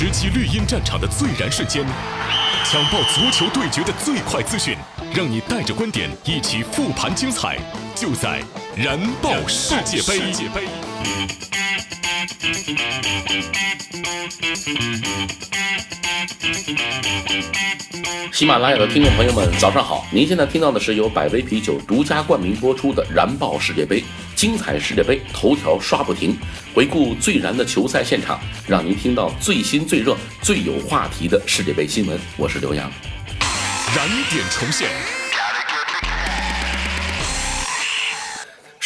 直击绿茵战场的最燃瞬间，抢爆足球对决的最快资讯，让你带着观点一起复盘精彩，就在燃爆世界杯。喜马拉雅的听众朋友们，早上好！您现在听到的是由百威啤酒独家冠名播出的《燃爆世界杯》，精彩世界杯，头条刷不停，回顾最燃的球赛现场，让您听到最新最热、最有话题的世界杯新闻。我是刘洋，燃点重现。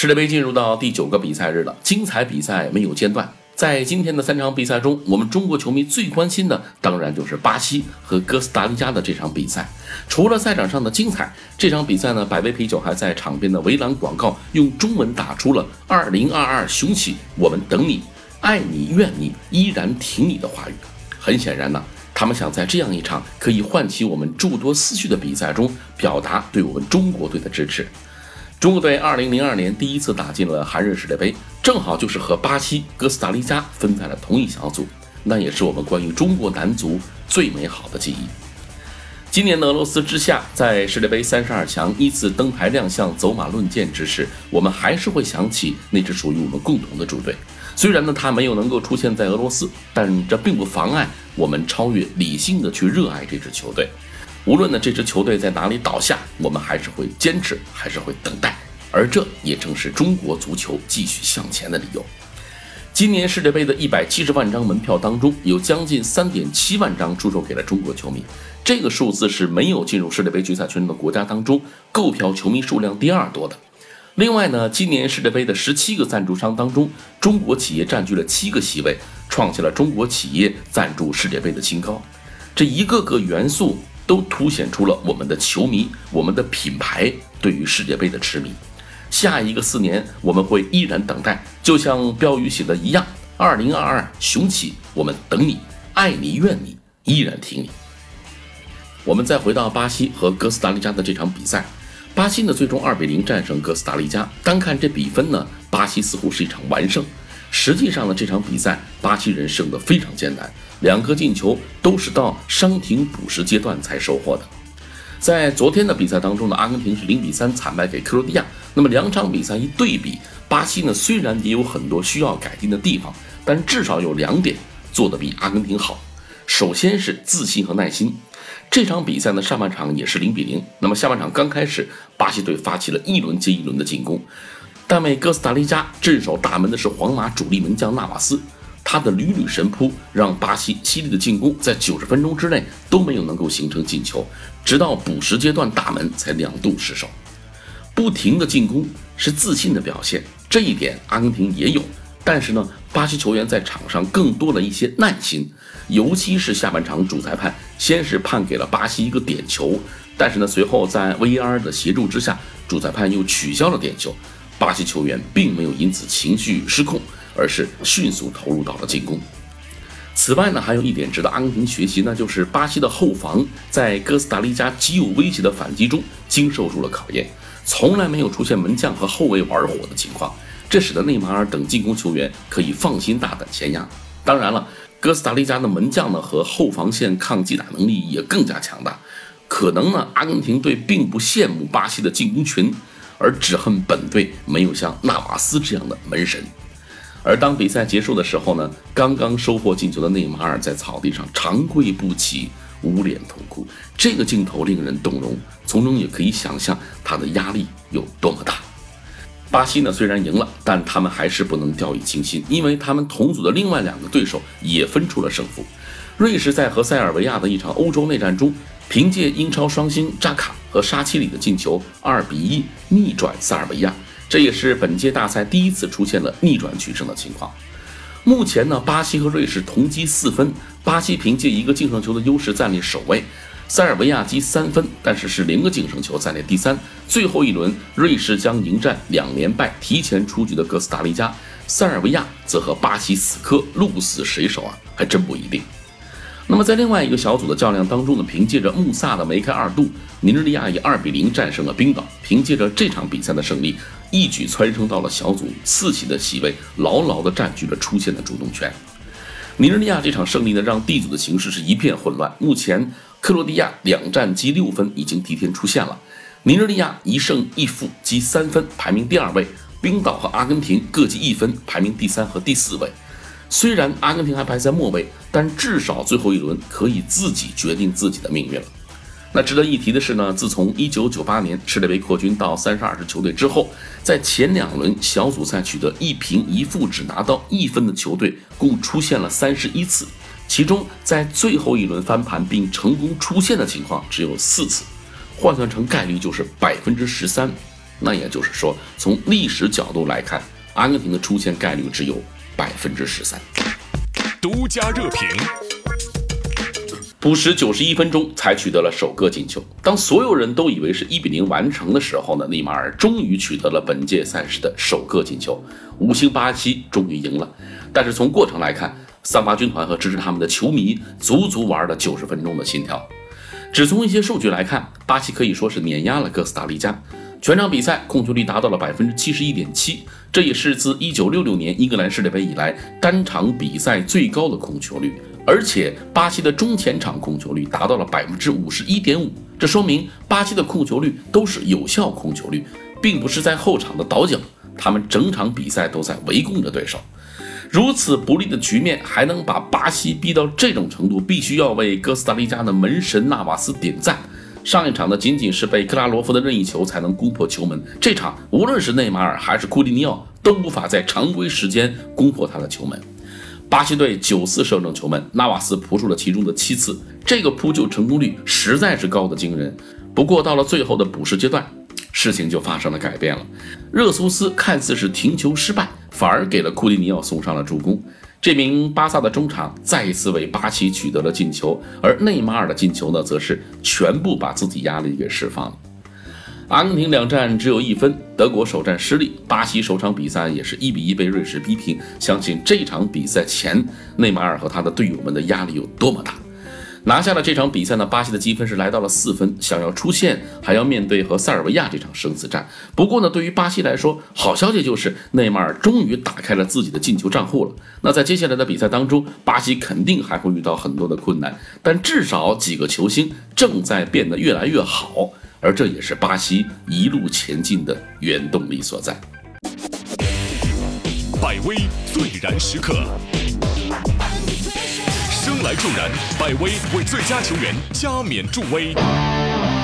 世界杯进入到第九个比赛日了，精彩比赛没有间断。在今天的三场比赛中，我们中国球迷最关心的当然就是巴西和哥斯达黎加的这场比赛。除了赛场上的精彩，这场比赛呢，百威啤酒还在场边的围栏广告用中文打出了“二零二二雄起，我们等你，爱你愿你，依然挺你”的话语。很显然呢，他们想在这样一场可以唤起我们诸多思绪的比赛中，表达对我们中国队的支持。中国队2002年第一次打进了韩日世界杯，正好就是和巴西、哥斯达黎加分在了同一小组，那也是我们关于中国男足最美好的记忆。今年的俄罗斯之夏，在世界杯三十二强依次登台亮相、走马论剑之时，我们还是会想起那支属于我们共同的主队。虽然呢，他没有能够出现在俄罗斯，但这并不妨碍我们超越理性的去热爱这支球队。无论呢这支球队在哪里倒下，我们还是会坚持，还是会等待，而这也正是中国足球继续向前的理由。今年世界杯的一百七十万张门票当中，有将近三点七万张出售给了中国球迷，这个数字是没有进入世界杯决赛圈的国家当中购票球迷数量第二多的。另外呢，今年世界杯的十七个赞助商当中，中国企业占据了七个席位，创下了中国企业赞助世界杯的新高。这一个个元素。都凸显出了我们的球迷、我们的品牌对于世界杯的痴迷。下一个四年，我们会依然等待，就像标语写的一样：“二零二二雄起，我们等你，爱你，愿你，依然挺你。”我们再回到巴西和哥斯达黎加的这场比赛，巴西呢最终二比零战胜哥斯达黎加。单看这比分呢，巴西似乎是一场完胜。实际上呢，这场比赛巴西人胜得非常艰难，两个进球都是到伤停补时阶段才收获的。在昨天的比赛当中呢，阿根廷是零比三惨败给克罗地亚。那么两场比赛一对比，巴西呢虽然也有很多需要改进的地方，但至少有两点做得比阿根廷好。首先是自信和耐心。这场比赛呢上半场也是零比零，那么下半场刚开始，巴西队发起了一轮接一轮的进攻。但为哥斯达黎加镇守大门的是皇马主力门将纳瓦斯，他的屡屡神扑让巴西犀利的进攻在九十分钟之内都没有能够形成进球，直到补时阶段大门才两度失守。不停的进攻是自信的表现，这一点阿根廷也有，但是呢，巴西球员在场上更多了一些耐心，尤其是下半场主裁判先是判给了巴西一个点球，但是呢，随后在 VR 的协助之下，主裁判又取消了点球。巴西球员并没有因此情绪失控，而是迅速投入到了进攻。此外呢，还有一点值得阿根廷学习，那就是巴西的后防在哥斯达黎加极有威胁的反击中经受住了考验，从来没有出现门将和后卫玩火的情况，这使得内马尔等进攻球员可以放心大胆前压。当然了，哥斯达黎加的门将呢和后防线抗击打能力也更加强大，可能呢，阿根廷队并不羡慕巴西的进攻群。而只恨本队没有像纳瓦斯这样的门神。而当比赛结束的时候呢，刚刚收获进球的内马尔在草地上长跪不起，捂脸痛哭。这个镜头令人动容，从中也可以想象他的压力有多么大。巴西呢虽然赢了，但他们还是不能掉以轻心，因为他们同组的另外两个对手也分出了胜负。瑞士在和塞尔维亚的一场欧洲内战中。凭借英超双星扎卡和沙奇里的进球，二比一逆转塞尔维亚，这也是本届大赛第一次出现了逆转取胜的情况。目前呢，巴西和瑞士同积四分，巴西凭借一个净胜球的优势暂列首位，塞尔维亚积三分，但是是零个净胜球暂列第三。最后一轮，瑞士将迎战两连败提前出局的哥斯达黎加，塞尔维亚则和巴西死磕，鹿死谁手啊？还真不一定。那么在另外一个小组的较量当中呢，凭借着穆萨的梅开二度，尼日利亚以二比零战胜了冰岛。凭借着这场比赛的胜利，一举蹿升到了小组四席的席位，牢牢地占据了出线的主动权。尼日利亚这场胜利呢，让 D 组的形势是一片混乱。目前克罗地亚两战积六分，已经提前出线了。尼日利亚一胜一负积三分，排名第二位。冰岛和阿根廷各积一分，排名第三和第四位。虽然阿根廷还排在末位，但至少最后一轮可以自己决定自己的命运了。那值得一提的是呢，自从1998年世界杯扩军到32支球队之后，在前两轮小组赛取得一平一负只拿到一分的球队共出现了31次，其中在最后一轮翻盘并成功出线的情况只有四次，换算成概率就是百分之十三。那也就是说，从历史角度来看，阿根廷的出现概率只有百分之十三。独家热评：补时九十一分钟才取得了首个进球。当所有人都以为是一比零完成的时候呢，内马尔终于取得了本届赛事的首个进球，五星巴西终于赢了。但是从过程来看，桑巴军团和支持他们的球迷足足玩了九十分钟的心跳。只从一些数据来看，巴西可以说是碾压了哥斯达黎加。全场比赛控球率达到了百分之七十一点七，这也是自一九六六年英格兰世界杯以来单场比赛最高的控球率。而且巴西的中前场控球率达到了百分之五十一点五，这说明巴西的控球率都是有效控球率，并不是在后场的倒脚。他们整场比赛都在围攻着对手。如此不利的局面还能把巴西逼到这种程度，必须要为哥斯达黎加的门神纳瓦斯点赞。上一场呢，仅仅是被克拉罗夫的任意球才能攻破球门。这场无论是内马尔还是库蒂尼奥都无法在常规时间攻破他的球门。巴西队九次射正球门，纳瓦斯扑出了其中的七次，这个扑救成功率实在是高的惊人。不过到了最后的补时阶段，事情就发生了改变了。热苏斯看似是停球失败，反而给了库蒂尼奥送上了助攻。这名巴萨的中场再一次为巴西取得了进球，而内马尔的进球呢，则是全部把自己压力给释放了。阿根廷两战只有一分，德国首战失利，巴西首场比赛也是一比一被瑞士逼平。相信这场比赛前，内马尔和他的队友们的压力有多么大。拿下了这场比赛呢，巴西的积分是来到了四分，想要出线还要面对和塞尔维亚这场生死战。不过呢，对于巴西来说，好消息就是内马尔终于打开了自己的进球账户了。那在接下来的比赛当中，巴西肯定还会遇到很多的困难，但至少几个球星正在变得越来越好，而这也是巴西一路前进的原动力所在。百威最燃时刻。来助燃，百威为最佳球员加冕助威。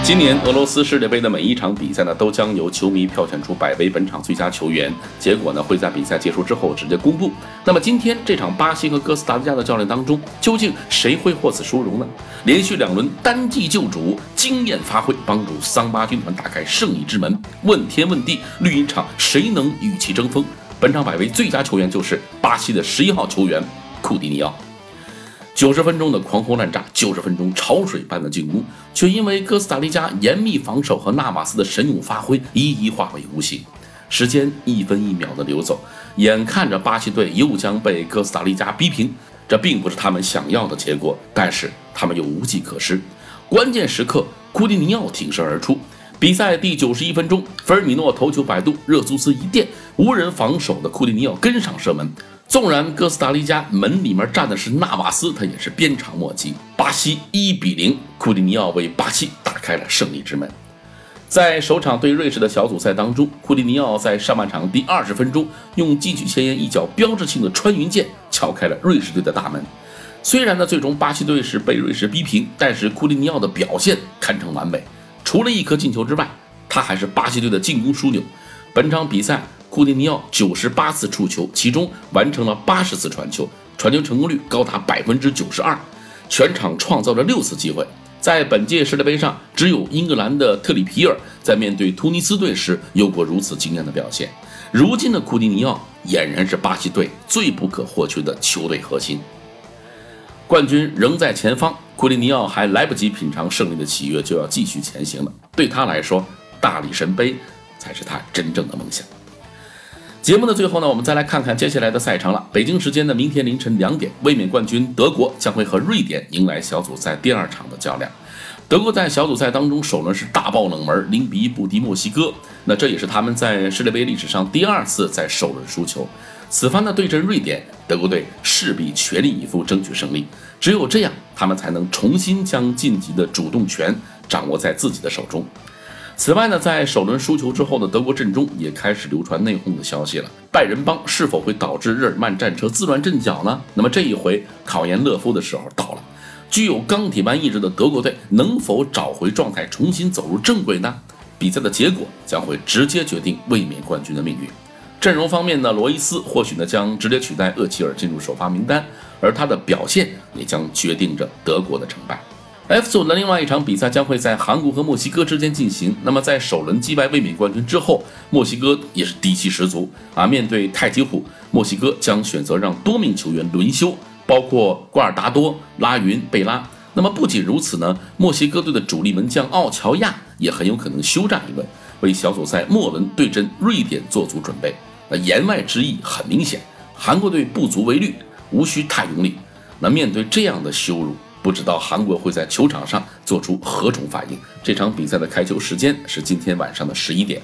今年俄罗斯世界杯的每一场比赛呢，都将由球迷票选出百威本场最佳球员，结果呢会在比赛结束之后直接公布。那么今天这场巴西和哥斯达黎加的较量当中，究竟谁会获此殊荣呢？连续两轮单季救主，惊艳发挥，帮助桑巴军团打开胜利之门。问天问地，绿茵场谁能与其争锋？本场百威最佳球员就是巴西的十一号球员库蒂尼奥。九十分钟的狂轰滥炸，九十分钟潮水般的进攻，却因为哥斯达黎加严密防守和纳瓦斯的神勇发挥，一一化为无形。时间一分一秒的流走，眼看着巴西队又将被哥斯达黎加逼平，这并不是他们想要的结果，但是他们又无计可施。关键时刻，库蒂尼奥挺身而出。比赛第九十一分钟，菲尔米诺头球摆渡，热苏斯一垫，无人防守的库蒂尼奥跟上射门。纵然哥斯达黎加门里面站的是纳瓦斯，他也是鞭长莫及。巴西一比零，库蒂尼奥为巴西打开了胜利之门。在首场对瑞士的小组赛当中，库蒂尼奥在上半场第二十分钟用禁区前沿一脚标志性的穿云箭敲开了瑞士队的大门。虽然呢，最终巴西队是被瑞士逼平，但是库蒂尼奥的表现堪称完美。除了一颗进球之外，他还是巴西队的进攻枢纽。本场比赛。库蒂尼奥九十八次触球，其中完成了八十次传球，传球成功率高达百分之九十二，全场创造了六次机会。在本届世界杯上，只有英格兰的特里皮尔在面对突尼斯队时有过如此惊艳的表现。如今的库蒂尼奥俨然是巴西队最不可或缺的球队核心。冠军仍在前方，库蒂尼奥还来不及品尝胜利的喜悦，就要继续前行了。对他来说，大力神杯才是他真正的梦想。节目的最后呢，我们再来看看接下来的赛程了。北京时间的明天凌晨两点，卫冕冠军德国将会和瑞典迎来小组赛第二场的较量。德国在小组赛当中首轮是大爆冷门，零比一不敌墨西哥，那这也是他们在世界杯历史上第二次在首轮输球。此番的对阵瑞典，德国队势必全力以赴争取胜利，只有这样，他们才能重新将晋级的主动权掌握在自己的手中。此外呢，在首轮输球之后的德国阵中也开始流传内讧的消息了。拜仁帮是否会导致日耳曼战车自乱阵脚呢？那么这一回考验勒夫的时候到了。具有钢铁般意志的德国队能否找回状态，重新走入正轨呢？比赛的结果将会直接决定卫冕冠军的命运。阵容方面呢，罗伊斯或许呢将直接取代厄齐尔进入首发名单，而他的表现也将决定着德国的成败。F 组的另外一场比赛将会在韩国和墨西哥之间进行。那么在首轮击败卫冕冠军之后，墨西哥也是底气十足啊！面对太极虎，墨西哥将选择让多名球员轮休，包括瓜尔达多、拉云、贝拉。那么不仅如此呢，墨西哥队的主力门将奥乔亚也很有可能休战一轮，为小组赛末轮对阵瑞典做足准备。那言外之意很明显，韩国队不足为虑，无需太用力。那面对这样的羞辱，不知道韩国会在球场上做出何种反应。这场比赛的开球时间是今天晚上的十一点。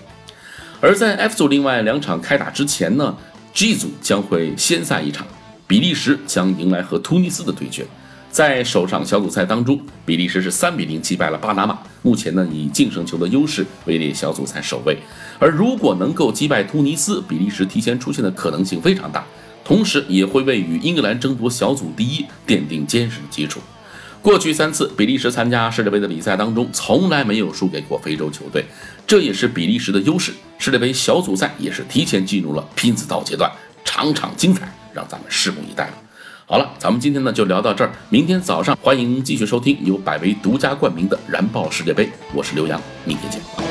而在 F 组另外两场开打之前呢，G 组将会先赛一场，比利时将迎来和突尼斯的对决。在首场小组赛当中，比利时是三比零击败了巴拿马，目前呢以净胜球的优势位列小组赛首位。而如果能够击败突尼斯，比利时提前出线的可能性非常大，同时也会为与英格兰争夺小组第一奠定坚实的基础。过去三次比利时参加世界杯的比赛当中，从来没有输给过非洲球队，这也是比利时的优势。世界杯小组赛也是提前进入了拼刺刀阶段，场场精彩，让咱们拭目以待了。好了，咱们今天呢就聊到这儿，明天早上欢迎继续收听由百威独家冠名的燃爆世界杯，我是刘洋，明天见。